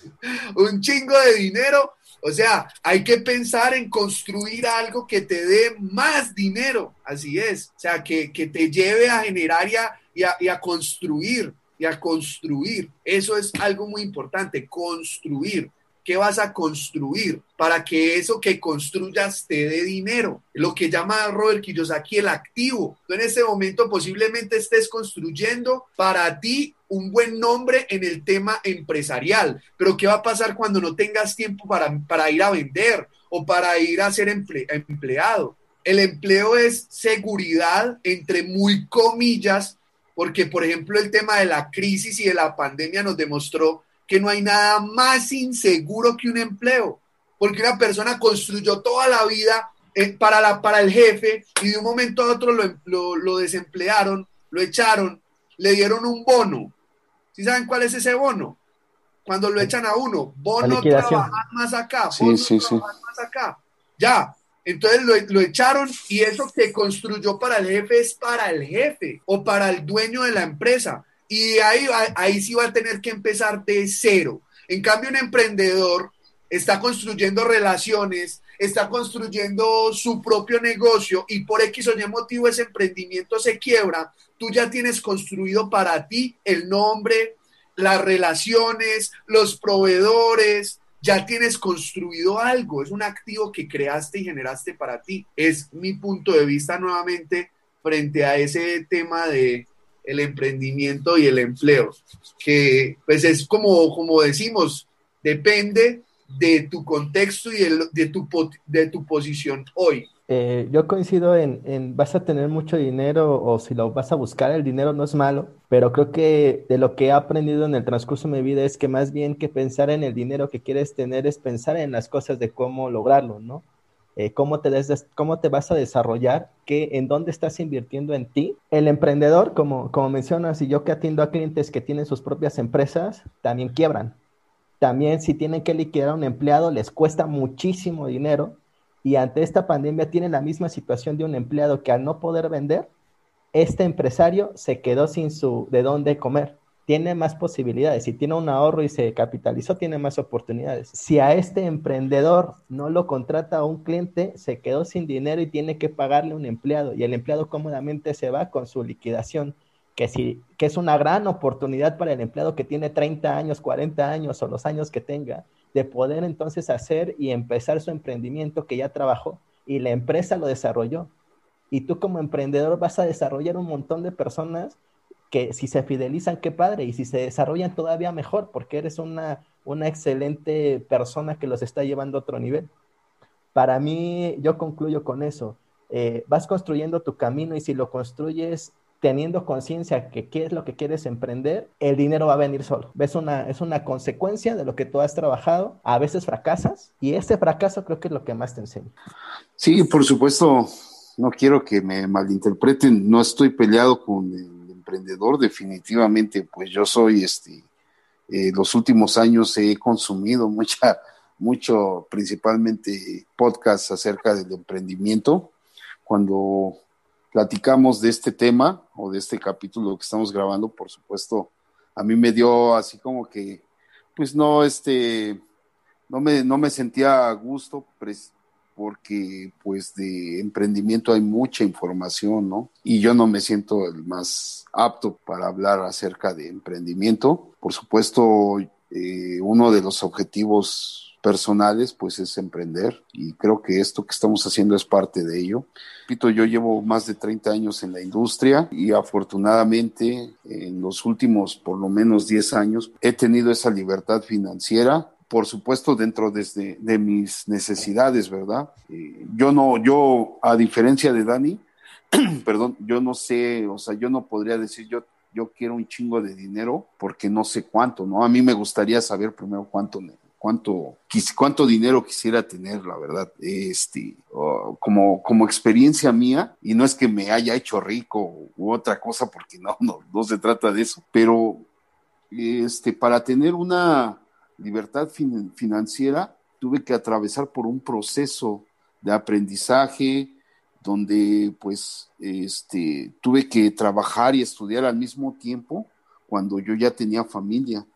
un chingo de dinero, o sea, hay que pensar en construir algo que te dé más dinero, así es, o sea, que, que te lleve a generar ya y a, construir, y a construir. Eso es algo muy importante, construir. ¿Qué vas a construir para que eso que construyas te dé dinero? Lo que llama Robert Kiyosaki el activo. Tú en este momento posiblemente estés construyendo para ti un buen nombre en el tema empresarial, pero ¿qué va a pasar cuando no tengas tiempo para, para ir a vender o para ir a ser empleado? El empleo es seguridad, entre muy comillas, porque por ejemplo el tema de la crisis y de la pandemia nos demostró que no hay nada más inseguro que un empleo, porque una persona construyó toda la vida eh, para, la, para el jefe y de un momento a otro lo, lo, desemplearon, lo echaron, le dieron un bono. ¿Sí saben cuál es ese bono? Cuando lo echan a uno, bono trabajar más acá, bono trabajar más acá. Ya, entonces lo, echaron y eso que construyó para el jefe es para el jefe o para el dueño de la empresa. Y ahí, ahí sí va a tener que empezar de cero. En cambio, un emprendedor está construyendo relaciones, está construyendo su propio negocio y por X o Y motivo ese emprendimiento se quiebra, tú ya tienes construido para ti el nombre, las relaciones, los proveedores, ya tienes construido algo, es un activo que creaste y generaste para ti. Es mi punto de vista nuevamente frente a ese tema de el emprendimiento y el empleo, que pues es como, como decimos, depende de tu contexto y de, tu, de tu posición hoy. Eh, yo coincido en, en, vas a tener mucho dinero o si lo vas a buscar, el dinero no es malo, pero creo que de lo que he aprendido en el transcurso de mi vida es que más bien que pensar en el dinero que quieres tener es pensar en las cosas de cómo lograrlo, ¿no? Eh, cómo, te cómo te vas a desarrollar, qué, en dónde estás invirtiendo en ti. El emprendedor, como, como mencionas, y yo que atiendo a clientes que tienen sus propias empresas, también quiebran. También si tienen que liquidar a un empleado, les cuesta muchísimo dinero y ante esta pandemia tiene la misma situación de un empleado que al no poder vender, este empresario se quedó sin su de dónde comer. Tiene más posibilidades. Si tiene un ahorro y se capitalizó, tiene más oportunidades. Si a este emprendedor no lo contrata un cliente, se quedó sin dinero y tiene que pagarle un empleado. Y el empleado cómodamente se va con su liquidación, que, si, que es una gran oportunidad para el empleado que tiene 30 años, 40 años o los años que tenga de poder entonces hacer y empezar su emprendimiento que ya trabajó y la empresa lo desarrolló. Y tú como emprendedor vas a desarrollar un montón de personas que si se fidelizan, qué padre, y si se desarrollan todavía mejor, porque eres una, una excelente persona que los está llevando a otro nivel. Para mí, yo concluyo con eso. Eh, vas construyendo tu camino y si lo construyes teniendo conciencia que qué es lo que quieres emprender, el dinero va a venir solo. ¿Ves? Una, es una consecuencia de lo que tú has trabajado. A veces fracasas y ese fracaso creo que es lo que más te enseña. Sí, por supuesto, no quiero que me malinterpreten, no estoy peleado con el emprendedor, definitivamente, pues yo soy este, eh, los últimos años he consumido mucha, mucho, principalmente podcasts acerca del emprendimiento. Cuando platicamos de este tema o de este capítulo que estamos grabando, por supuesto, a mí me dio así como que, pues no, este, no me, no me sentía a gusto porque pues de emprendimiento hay mucha información, ¿no? Y yo no me siento el más apto para hablar acerca de emprendimiento. Por supuesto, eh, uno de los objetivos personales, pues es emprender y creo que esto que estamos haciendo es parte de ello. Repito, yo llevo más de 30 años en la industria y afortunadamente en los últimos por lo menos 10 años he tenido esa libertad financiera por supuesto dentro desde de mis necesidades, ¿verdad? Eh, yo no, yo a diferencia de Dani, perdón, yo no sé, o sea, yo no podría decir yo yo quiero un chingo de dinero porque no sé cuánto, ¿no? A mí me gustaría saber primero cuánto cuánto cuánto dinero quisiera tener, la verdad, este, como como experiencia mía y no es que me haya hecho rico u otra cosa porque no no no se trata de eso, pero este para tener una libertad financiera, tuve que atravesar por un proceso de aprendizaje donde pues este, tuve que trabajar y estudiar al mismo tiempo cuando yo ya tenía familia.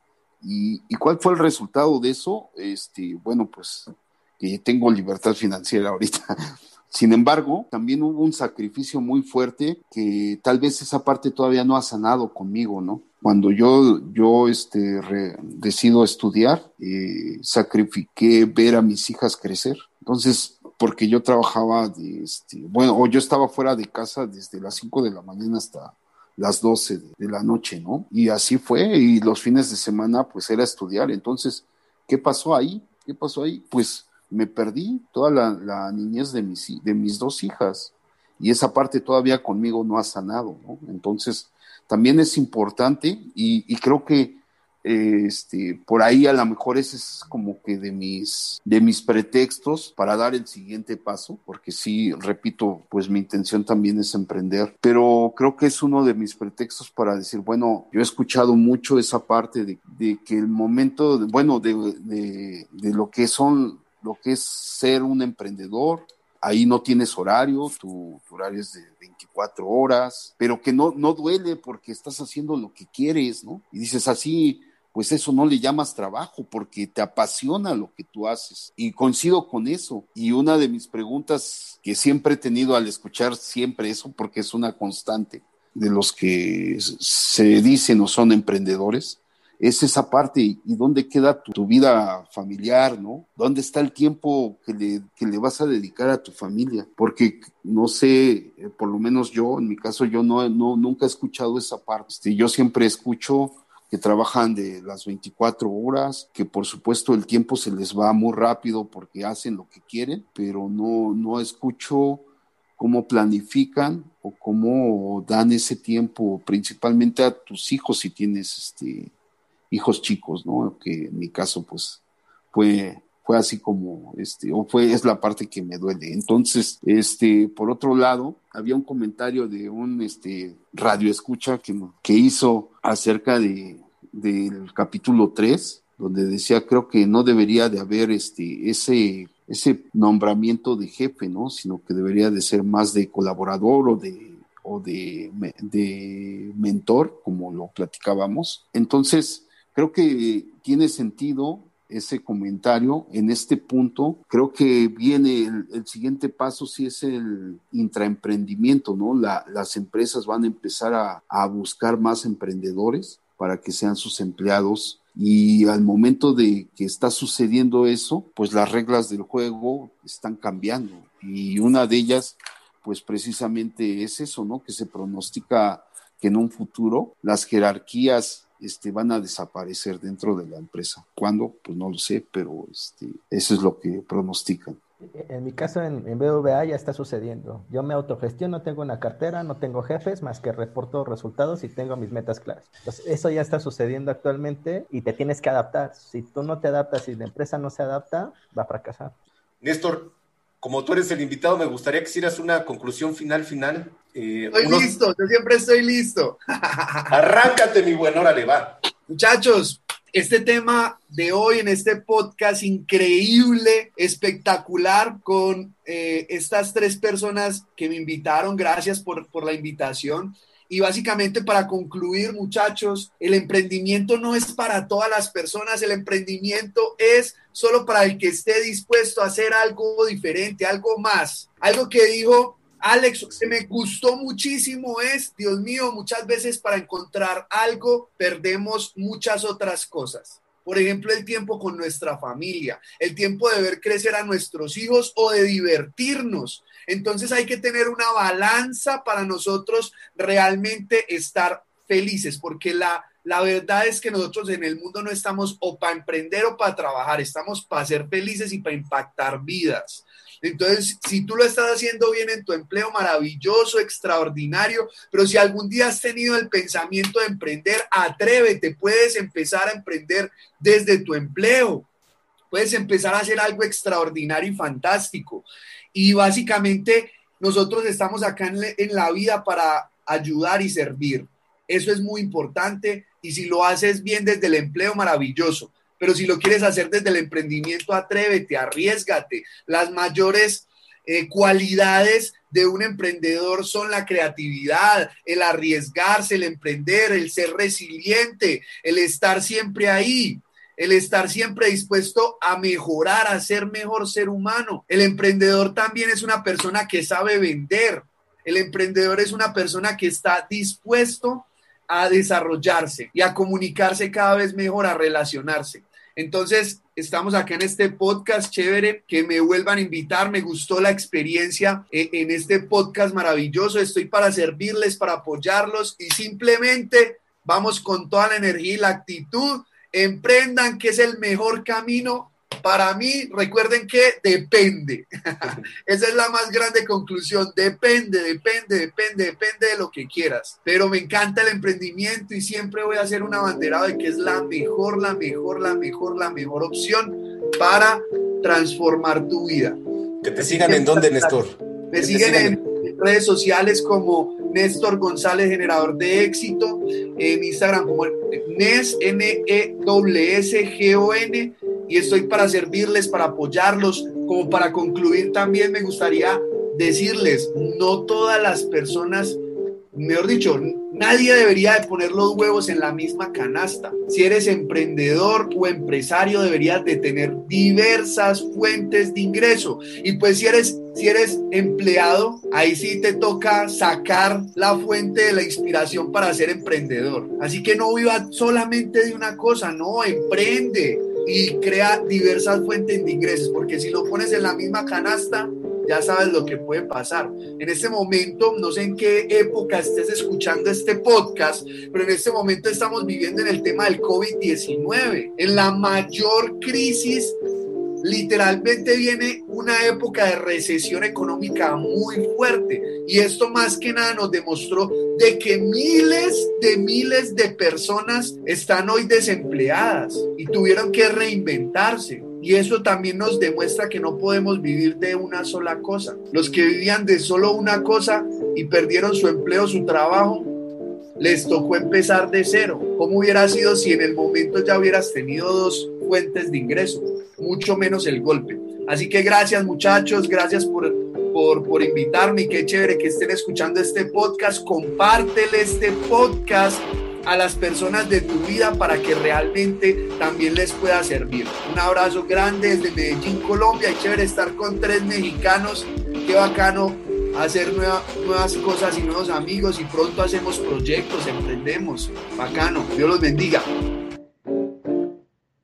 ¿Y, cuál fue el resultado de eso? Este, bueno, pues que tengo libertad financiera ahorita. Sin embargo, también hubo un sacrificio muy fuerte que tal vez esa parte todavía no ha sanado conmigo, ¿no? Cuando yo, yo este, decido estudiar, eh, sacrifiqué ver a mis hijas crecer. Entonces, porque yo trabajaba, este, bueno, o yo estaba fuera de casa desde las 5 de la mañana hasta las 12 de, la noche, ¿no? Y así fue, y los fines de semana pues era estudiar. Entonces, ¿qué pasó ahí? ¿Qué pasó ahí? Pues me perdí toda la, la niñez de mis, de mis dos hijas y esa parte todavía conmigo no ha sanado, ¿no? Entonces, también es importante y, creo que este, por ahí a lo mejor ese es como que de mis, de mis pretextos para dar el siguiente paso, porque sí, repito, pues mi intención también es emprender, pero creo que es uno de mis pretextos para decir, bueno, yo he escuchado mucho esa parte de, que el momento, bueno, de, de, de lo que son, lo que es ser un emprendedor, ahí no tienes horario, tu, horario es de 24 horas, pero que no, no duele porque estás haciendo lo que quieres, ¿no? Y dices así, pues eso no le llamas trabajo porque te apasiona lo que tú haces. Y coincido con eso. Y una de mis preguntas que siempre he tenido al escuchar siempre eso, porque es una constante de los que se dicen o son emprendedores, es esa parte y dónde queda tu, vida familiar, ¿no? ¿Dónde está el tiempo que le, que le vas a dedicar a tu familia? Porque no sé, eh, por lo menos yo, en mi caso, yo no, no nunca he escuchado esa parte. Este, yo siempre escucho que trabajan de las 24 horas, que por supuesto el tiempo se les va muy rápido porque hacen lo que quieren, pero no, no escucho cómo planifican o cómo dan ese tiempo principalmente a tus hijos si tienes este hijos chicos, ¿no? Que en mi caso, pues, fue, fue así como, este, o fue, es la parte que me duele. Entonces, este, por otro lado, había un comentario de un, este, radio escucha que, que hizo acerca de, del capítulo 3, donde decía, creo que no debería de haber, este, ese, ese nombramiento de jefe, ¿no? Sino que debería de ser más de colaborador o de o de, de mentor, como lo platicábamos. Entonces, Creo que tiene sentido ese comentario en este punto. Creo que viene el, siguiente paso, si es el intraemprendimiento, ¿no? las empresas van a empezar a, a buscar más emprendedores para que sean sus empleados y al momento de que está sucediendo eso, pues las reglas del juego están cambiando. Y una de ellas, pues precisamente es eso, ¿no? Que se pronostica que en un futuro las jerarquías este, van a desaparecer dentro de la empresa. ¿Cuándo? Pues no lo sé, pero este, eso es lo que pronostican. En mi caso, en, en, BVA ya está sucediendo. Yo me autogestiono, tengo una cartera, no tengo jefes, más que reporto resultados y tengo mis metas claras. Entonces, eso ya está sucediendo actualmente y te tienes que adaptar. Si tú no te adaptas y la empresa no se adapta, va a fracasar. Néstor, como tú eres el invitado, me gustaría que hicieras una conclusión final, final. Eh, estoy listo, yo siempre estoy listo. Arráncate, mi buen, órale, va. Muchachos, este tema de hoy en este podcast increíble, espectacular, con eh, estas tres personas que me invitaron. Gracias por, por la invitación. Y básicamente para concluir, muchachos, el emprendimiento no es para todas las personas, el emprendimiento es solo para el que esté dispuesto a hacer algo diferente, algo más. Algo que dijo Alex, que me gustó muchísimo es, Dios mío, muchas veces para encontrar algo perdemos muchas otras cosas. Por ejemplo, el tiempo con nuestra familia, el tiempo de ver crecer a nuestros hijos o de divertirnos. Entonces hay que tener una balanza para nosotros realmente estar felices, porque la, la verdad es que nosotros en el mundo no estamos o para emprender o para trabajar, estamos para ser felices y para impactar vidas. Entonces, si tú lo estás haciendo bien en tu empleo, maravilloso, extraordinario, pero si algún día has tenido el pensamiento de emprender, atrévete, puedes empezar a emprender desde tu empleo. Puedes empezar a hacer algo extraordinario y fantástico. Y básicamente nosotros estamos acá en, la vida para ayudar y servir. Eso es muy importante y si lo haces bien desde el empleo, maravilloso pero si lo quieres hacer desde el emprendimiento, atrévete, arriesgate. Las mayores eh, cualidades de un emprendedor son la creatividad, el arriesgarse, el emprender, el ser resiliente, el estar siempre ahí, el estar siempre dispuesto a mejorar, a ser mejor ser humano. El emprendedor también es una persona que sabe vender. El emprendedor es una persona que está dispuesto a desarrollarse y a comunicarse cada vez mejor, a relacionarse. Entonces, estamos acá en este podcast chévere, que me vuelvan a invitar, me gustó la experiencia eh, en este podcast maravilloso, estoy para servirles, para apoyarlos y simplemente vamos con toda la energía y la actitud, emprendan que es el mejor camino para mí, recuerden que depende. Esa es la más grande conclusión. Depende, depende, depende, depende de lo que quieras. Pero me encanta el emprendimiento y siempre voy a hacer una banderada de que es la mejor, la mejor, la mejor, la mejor opción para transformar tu vida. Que te sigan en dónde, Néstor. Me siguen en redes sociales como Néstor González, generador de éxito, en Instagram como Nes, N-E-S-S-G-O-N y estoy para servirles, para apoyarlos. Como para concluir también me gustaría decirles, no todas las personas, mejor dicho, nadie debería de poner los huevos en la misma canasta. Si eres emprendedor o empresario, deberías de tener diversas fuentes de ingreso. Y pues si eres, si eres empleado, ahí sí te toca sacar la fuente de la inspiración para ser emprendedor. Así que no viva solamente de una cosa, no, emprende y crea diversas fuentes de ingresos, porque si lo pones en la misma canasta, ya sabes lo que puede pasar. En este momento, no sé en qué época estés escuchando este podcast, pero en este momento estamos viviendo en el tema del COVID-19, en la mayor crisis literalmente viene una época de recesión económica muy fuerte y esto más que nada nos demostró de que miles de miles de personas están hoy desempleadas y tuvieron que reinventarse. Y eso también nos demuestra que no podemos vivir de una sola cosa. Los que vivían de solo una cosa y perdieron su empleo, su trabajo, les tocó empezar de cero. ¿Cómo hubiera sido si en el momento ya hubieras tenido dos fuentes de ingreso? mucho menos el golpe. Así que gracias muchachos, gracias por, por, por invitarme y qué chévere que estén escuchando este podcast. Compártele este podcast a las personas de tu vida para que realmente también les pueda servir. Un abrazo grande desde Medellín, Colombia. Y chévere estar con tres mexicanos. Qué bacano hacer nuevas cosas y nuevos amigos y pronto hacemos proyectos, emprendemos. Bacano. Dios los bendiga.